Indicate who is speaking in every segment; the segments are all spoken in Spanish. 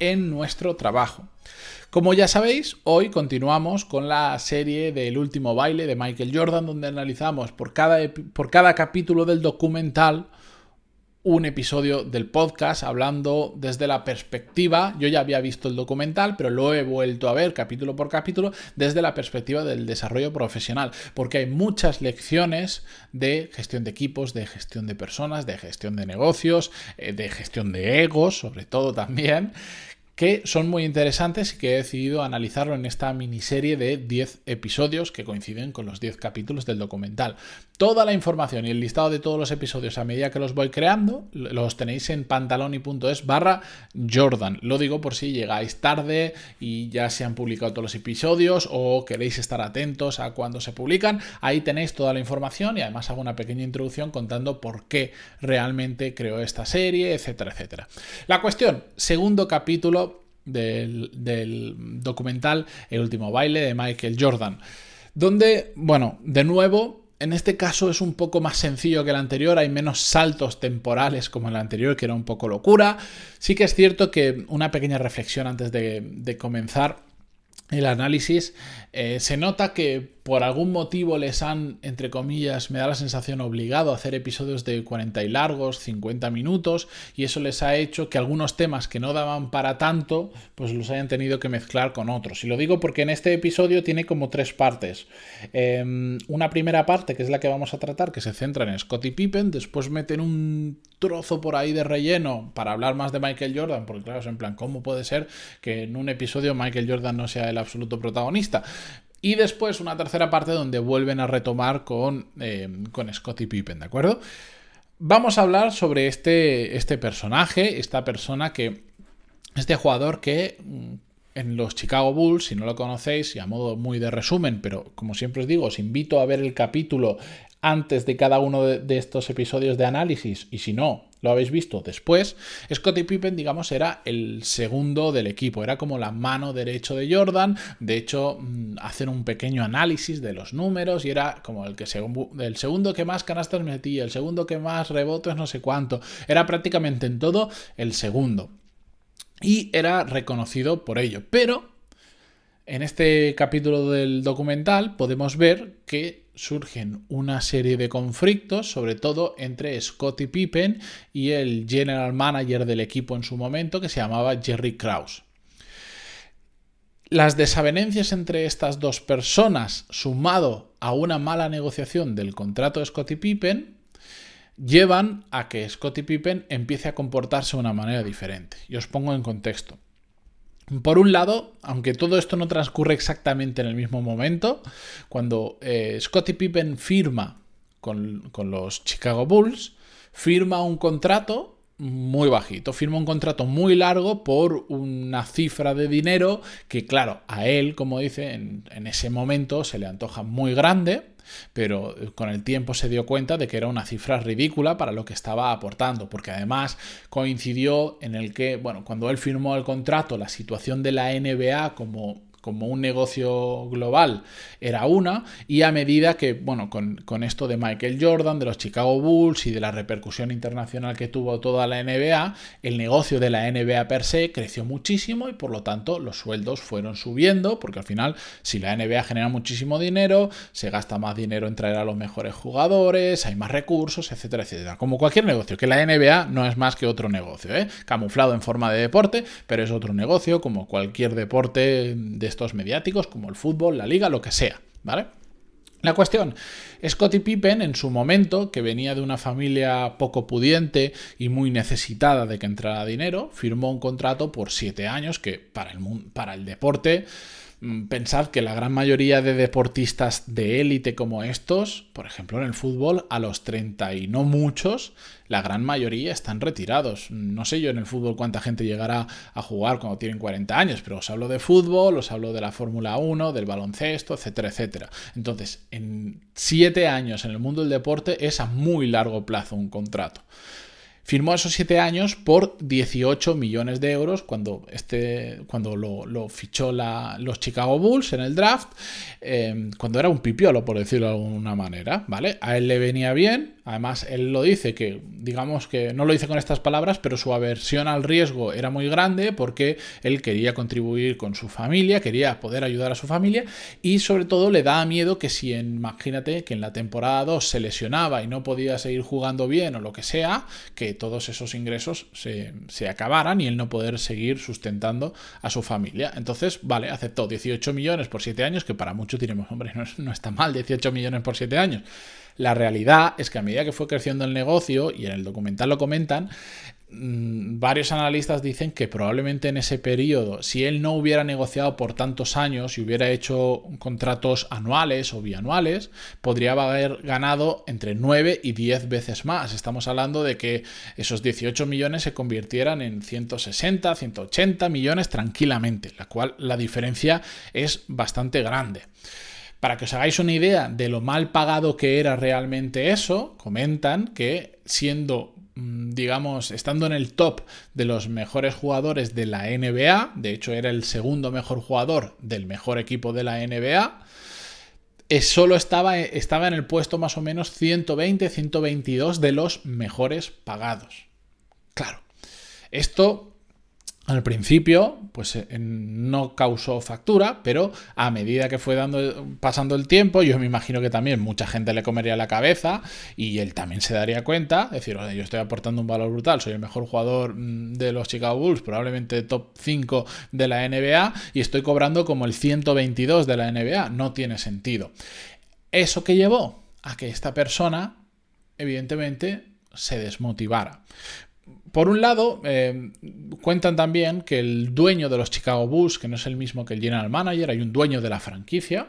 Speaker 1: en nuestro trabajo. Como ya sabéis, hoy continuamos con la serie del último baile de Michael Jordan, donde analizamos por cada, por cada capítulo del documental un episodio del podcast hablando desde la perspectiva, yo ya había visto el documental, pero lo he vuelto a ver capítulo por capítulo desde la perspectiva del desarrollo profesional, porque hay muchas lecciones de gestión de equipos, de gestión de personas, de gestión de negocios, eh, de gestión de egos, sobre todo también, que son muy interesantes y que he decidido analizarlo en esta miniserie de 10 episodios que coinciden con los 10 capítulos del documental. Toda la información y el listado de todos los episodios a medida que los voy creando los tenéis en pantaloni.es barra Jordan. Lo digo por si llegáis tarde y ya se han publicado todos los episodios o queréis estar atentos a cuando se publican. Ahí tenéis toda la información y además hago una pequeña introducción contando por qué realmente creo esta serie, etcétera, etcétera. La cuestión, segundo capítulo del, documental El último baile de Michael Jordan, donde, bueno, de nuevo en este caso es un poco más sencillo que el anterior, hay menos saltos temporales como el anterior, que era un poco locura. Sí que es cierto que una pequeña reflexión antes de, comenzar el análisis, eh, se nota que por algún motivo les han, entre comillas, me da la sensación obligado a hacer episodios de 40 y largos, 50 minutos, y eso les ha hecho que algunos temas que no daban para tanto, pues los hayan tenido que mezclar con otros. Y lo digo porque en este episodio tiene como tres partes. Em, una primera parte, que es la que vamos a tratar, que se centra en Scottie Pippen, después meten un trozo por ahí de relleno para hablar más de Michael Jordan, porque claro, es en plan, ¿cómo puede ser que en un episodio Michael Jordan no sea el absoluto protagonista? Y después una tercera parte donde vuelven a retomar con, eh, con Pippen, ¿de acuerdo? Vamos a hablar sobre este, este personaje, esta persona que, este jugador que mm, en los Chicago Bulls, si no lo conocéis, y a modo muy de resumen, pero como siempre os digo, os invito a ver el capítulo antes de cada uno de, estos episodios de análisis y si no, lo habéis visto después, Scottie Pippen, digamos, era el segundo del equipo, era como la mano derecho de Jordan, de hecho, mm, hacen un pequeño análisis de los números y era como el, que el segundo que más canastas metía, el segundo que más rebotes, no sé cuánto, era prácticamente en todo el segundo. Y era reconocido por ello, pero en este capítulo del documental podemos ver que surgen una serie de conflictos, sobre todo entre Scottie Pippen y el general manager del equipo en su momento, que se llamaba Jerry Krause. Las desavenencias entre estas dos personas, sumado a una mala negociación del contrato de Scottie Pippen, llevan a que Scottie Pippen empiece a comportarse de una manera diferente. Y os pongo en contexto. Por un lado, aunque todo esto no transcurre exactamente en el mismo momento, cuando eh, Scottie Pippen firma con, los Chicago Bulls, firma un contrato muy bajito, firma un contrato muy largo por una cifra de dinero que, claro, a él, como dice, en ese momento se le antoja muy grande pero con el tiempo se dio cuenta de que era una cifra ridícula para lo que estaba aportando, porque además coincidió en el que, bueno, cuando él firmó el contrato, la situación de la NBA como como un negocio global era una, y a medida que, bueno, con, esto de Michael Jordan, de los Chicago Bulls y de la repercusión internacional que tuvo toda la NBA, el negocio de la NBA per se creció muchísimo y por lo tanto los sueldos fueron subiendo, porque al final, si la NBA genera muchísimo dinero, se gasta más dinero en traer a los mejores jugadores, hay más recursos, etcétera, etcétera. Como cualquier negocio, que la NBA no es más que otro negocio, ¿eh? camuflado en forma de deporte, pero es otro negocio como cualquier deporte de estos mediáticos como el fútbol, la liga, lo que sea, ¿vale? La cuestión, Scottie Pippen en su momento, que venía de una familia poco pudiente y muy necesitada de que entrara dinero, firmó un contrato por siete años que para el, para el deporte pensad que la gran mayoría de deportistas de élite como estos, por ejemplo en el fútbol, a los 30 y no muchos, la gran mayoría están retirados. No sé yo en el fútbol cuánta gente llegará a jugar cuando tienen 40 años, pero os hablo de fútbol, os hablo de la Fórmula 1, del baloncesto, etcétera, etcétera. Entonces, en 7 años en el mundo del deporte es a muy largo plazo un contrato. Firmó esos siete años por 18 millones de euros cuando, este, cuando lo, fichó la, los Chicago Bulls en el draft, eh, cuando era un pipiolo, por decirlo de alguna manera, ¿vale? A él le venía bien, Además, él lo dice que, digamos que no lo dice con estas palabras, pero su aversión al riesgo era muy grande porque él quería contribuir con su familia, quería poder ayudar a su familia y sobre todo le daba miedo que si, imagínate, que en la temporada 2 se lesionaba y no podía seguir jugando bien o lo que sea, que todos esos ingresos se, se acabaran y él no poder seguir sustentando a su familia. Entonces, vale, aceptó 18 millones por 7 años, que para muchos diremos, hombre, no, no está mal 18 millones por 7 años. La realidad es que a medida que fue creciendo el negocio, y en el documental lo comentan, varios analistas dicen que probablemente en ese periodo, si él no hubiera negociado por tantos años y hubiera hecho contratos anuales o bianuales, podría haber ganado entre 9 y 10 veces más. Estamos hablando de que esos 18 millones se convirtieran en 160, 180 millones tranquilamente, la cual la diferencia es bastante grande. Para que os hagáis una idea de lo mal pagado que era realmente eso, comentan que siendo mm, digamos, estando en el top de los mejores jugadores de la NBA, de hecho era el segundo mejor jugador del mejor equipo de la NBA, eh, solo estaba, estaba en el puesto más o menos 120-122 de los mejores pagados. Claro, esto al principio, pues eh, no causó factura, pero a medida que fue dando, pasando el tiempo, yo me imagino que también mucha gente le comería la cabeza y él también se daría cuenta, es decir, yo estoy aportando un valor brutal, soy el mejor jugador mm, de los Chicago Bulls, probablemente top 5 de la NBA y estoy cobrando como el 122 de la NBA, no tiene sentido. ¿Eso que llevó? A que esta persona, evidentemente, se desmotivara. Por un lado, eh, cuentan también que el dueño de los Chicago Bulls, que no es el mismo que el general manager, hay un dueño de la franquicia,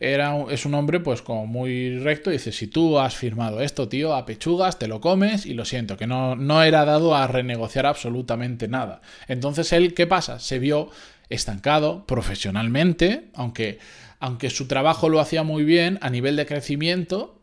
Speaker 1: era, es un hombre pues como muy recto, dice, si tú has firmado esto, tío, a pechugas, te lo comes y lo siento, que no, no era dado a renegociar absolutamente nada. Entonces él, ¿qué pasa? Se vio estancado profesionalmente, aunque, aunque su trabajo lo hacía muy bien a nivel de crecimiento,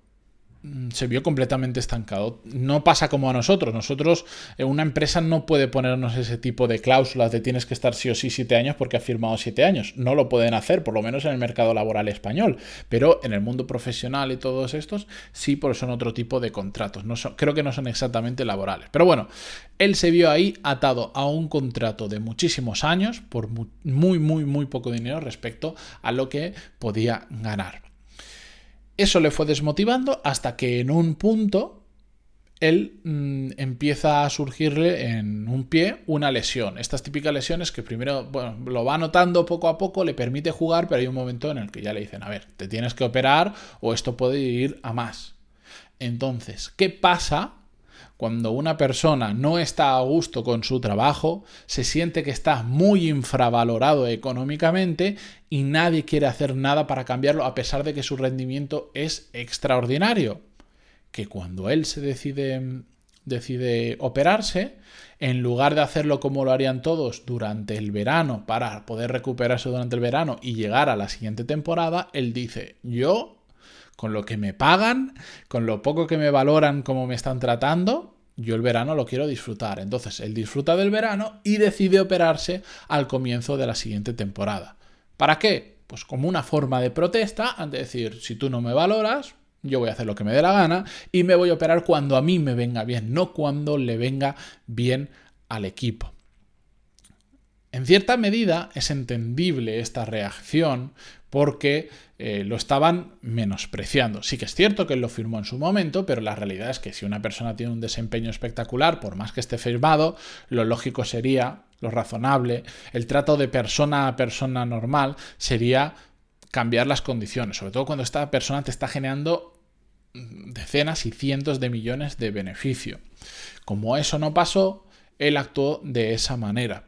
Speaker 1: se vio completamente estancado. No pasa como a nosotros. Nosotros, eh, una empresa no puede ponernos ese tipo de cláusulas de tienes que estar sí o sí siete años porque ha firmado siete años. No lo pueden hacer, por lo menos en el mercado laboral español. Pero en el mundo profesional y todos estos, sí, porque son otro tipo de contratos. No creo que no son exactamente laborales. Pero bueno, él se vio ahí atado a un contrato de muchísimos años por muy, muy, muy poco dinero respecto a lo que podía ganar. Eso le fue desmotivando hasta que en un punto él mm, empieza a surgirle en un pie una lesión. Estas típicas lesiones que primero lo va notando poco a poco, le permite jugar, pero hay un momento en el que ya le dicen, a ver, te tienes que operar o esto puede ir a más. Entonces, ¿qué pasa cuando una persona no está a gusto con su trabajo, se siente que está muy infravalorado económicamente y nadie quiere hacer nada para cambiarlo a pesar de que su rendimiento es extraordinario. Que cuando él se decide decide operarse, en lugar de hacerlo como lo harían todos durante el verano para poder recuperarse durante el verano y llegar a la siguiente temporada, él dice, yo con lo que me pagan, con lo poco que me valoran como me están tratando, yo el verano lo quiero disfrutar. Entonces él disfruta del verano y decide operarse al comienzo de la siguiente temporada. ¿Para qué? Pues como una forma de protesta, ante decir, si tú no me valoras, yo voy a hacer lo que me dé la gana y me voy a operar cuando a mí me venga bien, no cuando le venga bien al equipo. En cierta medida es entendible esta reacción porque eh, lo estaban menospreciando. Sí que es cierto que él lo firmó en su momento, pero la realidad es que si una persona tiene un desempeño espectacular, por más que esté firmado, lo lógico sería, lo razonable, el trato de persona a persona normal sería cambiar las condiciones, sobre todo cuando esta persona te está generando decenas y cientos de millones de beneficio. Como eso no pasó, él actuó de esa manera.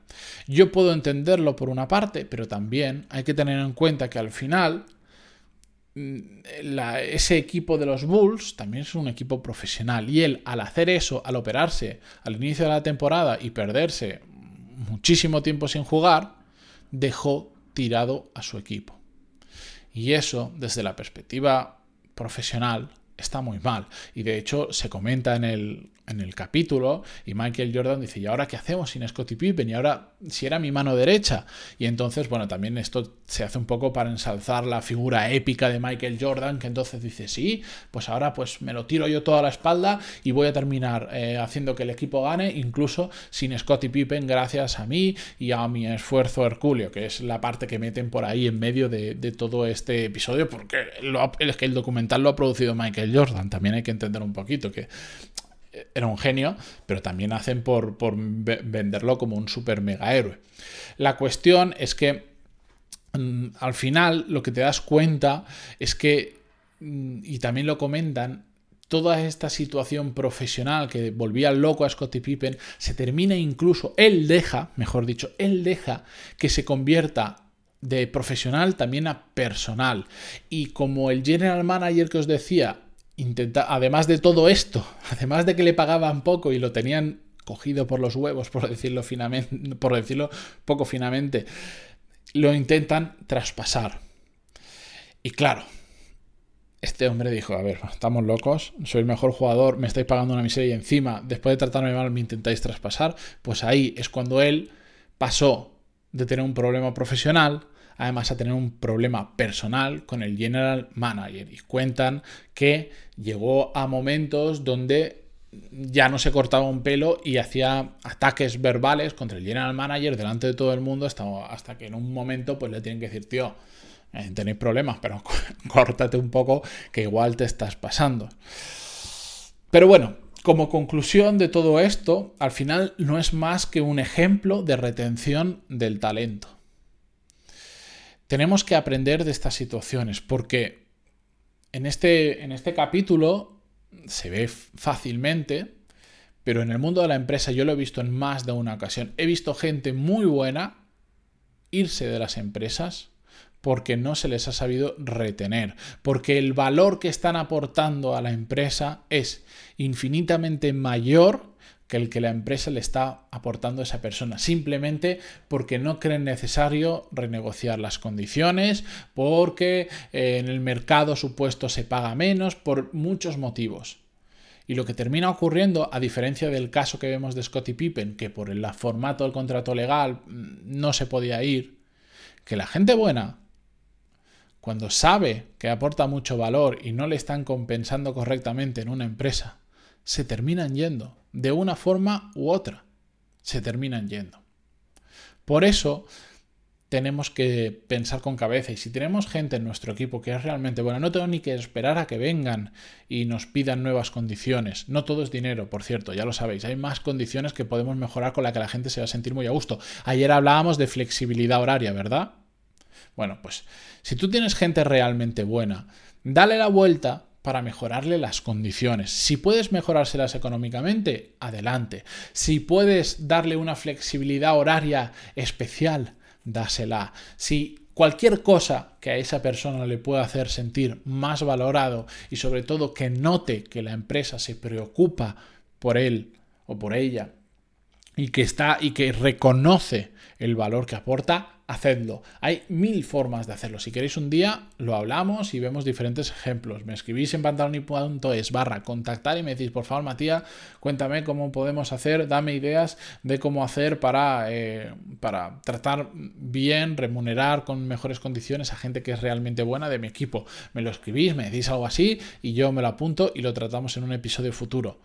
Speaker 1: Yo puedo entenderlo por una parte, pero también hay que tener en cuenta que al final mm, ese equipo de los Bulls también es un equipo profesional y él al hacer eso, al operarse al inicio de la temporada y perderse muchísimo tiempo sin jugar, dejó tirado a su equipo. Y eso, desde la perspectiva profesional, está muy mal. Y de hecho se comenta en el, en el capítulo y Michael Jordan dice, ¿y ahora qué hacemos sin Scottie Pippen? Y ahora, si era mi mano derecha. Y entonces, bueno, también esto se hace un poco para ensalzar la figura épica de Michael Jordan, que entonces dice, sí, pues ahora pues me lo tiro yo toda la espalda y voy a terminar eh, haciendo que el equipo gane, incluso sin Scottie Pippen, gracias a mí y a mi esfuerzo hercúleo, que es la parte que meten por ahí en medio de, todo este episodio, porque es que el documental lo ha producido Michael Jordan, también hay que entender un poquito que era un genio, pero también hacen por, venderlo como un super mega héroe. La cuestión es que mm, al final lo que te das cuenta es que, mm, y también lo comentan, toda esta situación profesional que volvía loco a Scottie Pippen se termina incluso, él deja, mejor dicho, él deja que se convierta de profesional también a personal. Y como el general manager que os decía además de todo esto, además de que le pagaban poco y lo tenían cogido por los huevos, por decirlo, finamente, por decirlo poco finamente, lo intentan traspasar. Y claro, este hombre dijo, a ver, estamos locos, soy el mejor jugador, me estáis pagando una miseria y encima, después de tratarme mal, me intentáis traspasar. Pues ahí es cuando él pasó de tener un problema profesional además a tener un problema personal con el general manager. Y cuentan que llegó a momentos donde ya no se cortaba un pelo y hacía ataques verbales contra el general manager delante de todo el mundo hasta, hasta que en un momento pues le tienen que decir, tío, eh, tenéis problemas, pero córtate un poco que igual te estás pasando. Pero bueno, como conclusión de todo esto, al final no es más que un ejemplo de retención del talento. Tenemos que aprender de estas situaciones porque en este, en este capítulo se ve fácilmente, pero en el mundo de la empresa yo lo he visto en más de una ocasión. He visto gente muy buena irse de las empresas porque no se les ha sabido retener, porque el valor que están aportando a la empresa es infinitamente mayor que el que la empresa le está aportando a esa persona, simplemente porque no creen necesario renegociar las condiciones, porque eh, en el mercado supuesto se paga menos, por muchos motivos. Y lo que termina ocurriendo, a diferencia del caso que vemos de Scottie Pippen, que por el formato del contrato legal mm, no se podía ir, que la gente buena, cuando sabe que aporta mucho valor y no le están compensando correctamente en una empresa, se terminan yendo de una forma u otra. Se terminan yendo. Por eso tenemos que pensar con cabeza y si tenemos gente en nuestro equipo que es realmente buena, no tengo ni que esperar a que vengan y nos pidan nuevas condiciones. No todo es dinero, por cierto, ya lo sabéis, hay más condiciones que podemos mejorar con la que la gente se va a sentir muy a gusto. Ayer hablábamos de flexibilidad horaria, ¿verdad? Bueno, pues si tú tienes gente realmente buena, dale la vuelta para mejorarle las condiciones. Si puedes mejorárselas económicamente, adelante. Si puedes darle una flexibilidad horaria especial, dásela. Si cualquier cosa que a esa persona le pueda hacer sentir más valorado y sobre todo que note que la empresa se preocupa por él o por ella y que está y que reconoce el valor que aporta, hacedlo. Hay mil formas de hacerlo. Si queréis un día, lo hablamos y vemos diferentes ejemplos. Me escribís en pantaloni.es barra contactar y me decís, por favor, Matías, cuéntame cómo podemos hacer, dame ideas de cómo hacer para, eh, para tratar bien, remunerar con mejores condiciones a gente que es realmente buena de mi equipo. Me lo escribís, me decís algo así y yo me lo apunto y lo tratamos en un episodio futuro.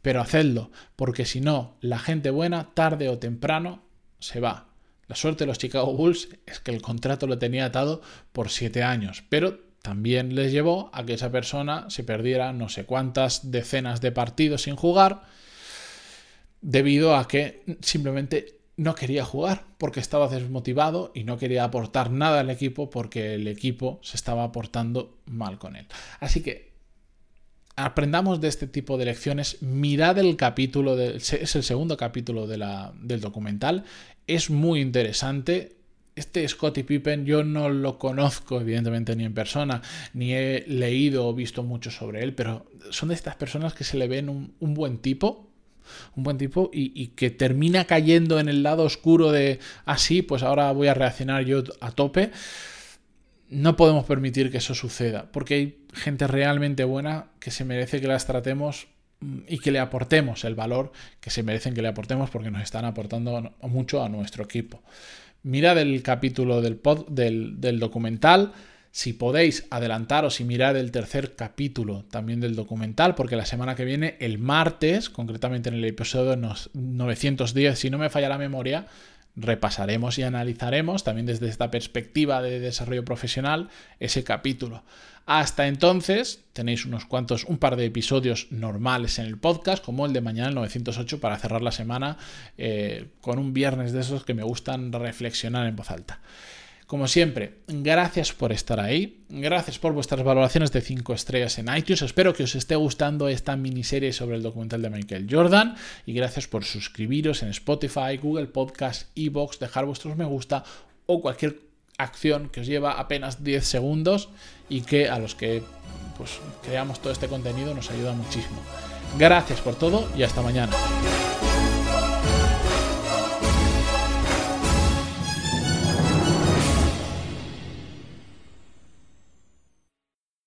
Speaker 1: Pero hacedlo, porque si no, la gente buena, tarde o temprano, se va la suerte de los Chicago Bulls es que el contrato lo tenía atado por siete años, pero también les llevó a que esa persona se perdiera no sé cuántas decenas de partidos sin jugar debido a que simplemente no quería jugar porque estaba desmotivado y no quería aportar nada al equipo porque el equipo se estaba aportando mal con él. Así que aprendamos de este tipo de lecciones, mirad el capítulo, es el segundo capítulo del documental, es muy interesante. Este Scottie Pippen yo no lo conozco evidentemente ni en persona, ni he leído o visto mucho sobre él, pero son de estas personas que se le ven un, buen tipo, un buen tipo y, que termina cayendo en el lado oscuro de así, ah, pues ahora voy a reaccionar yo a tope. No podemos permitir que eso suceda, porque hay gente realmente buena que se merece que las tratemos y que le aportemos el valor que se merecen que le aportemos porque nos están aportando mucho a nuestro equipo. Mirad el capítulo del, pod, del, del documental. Si podéis adelantaros y mirad el tercer capítulo también del documental, porque la semana que viene, el martes, concretamente en el episodio 910, si no me falla la memoria, repasaremos y analizaremos también desde esta perspectiva de desarrollo profesional ese capítulo. Hasta entonces tenéis unos cuantos, un par de episodios normales en el podcast, como el de mañana el 908 para cerrar la semana eh, con un viernes de esos que me gustan reflexionar en voz alta. Como siempre, gracias por estar ahí, gracias por vuestras valoraciones de 5 estrellas en iTunes, espero que os esté gustando esta miniserie sobre el documental de Michael Jordan y gracias por suscribiros en Spotify, Google Podcast, Evox, dejar vuestros me gusta o cualquier acción que os lleva apenas 10 segundos y que a los que pues, creamos todo este contenido nos ayuda muchísimo. Gracias por todo y hasta mañana.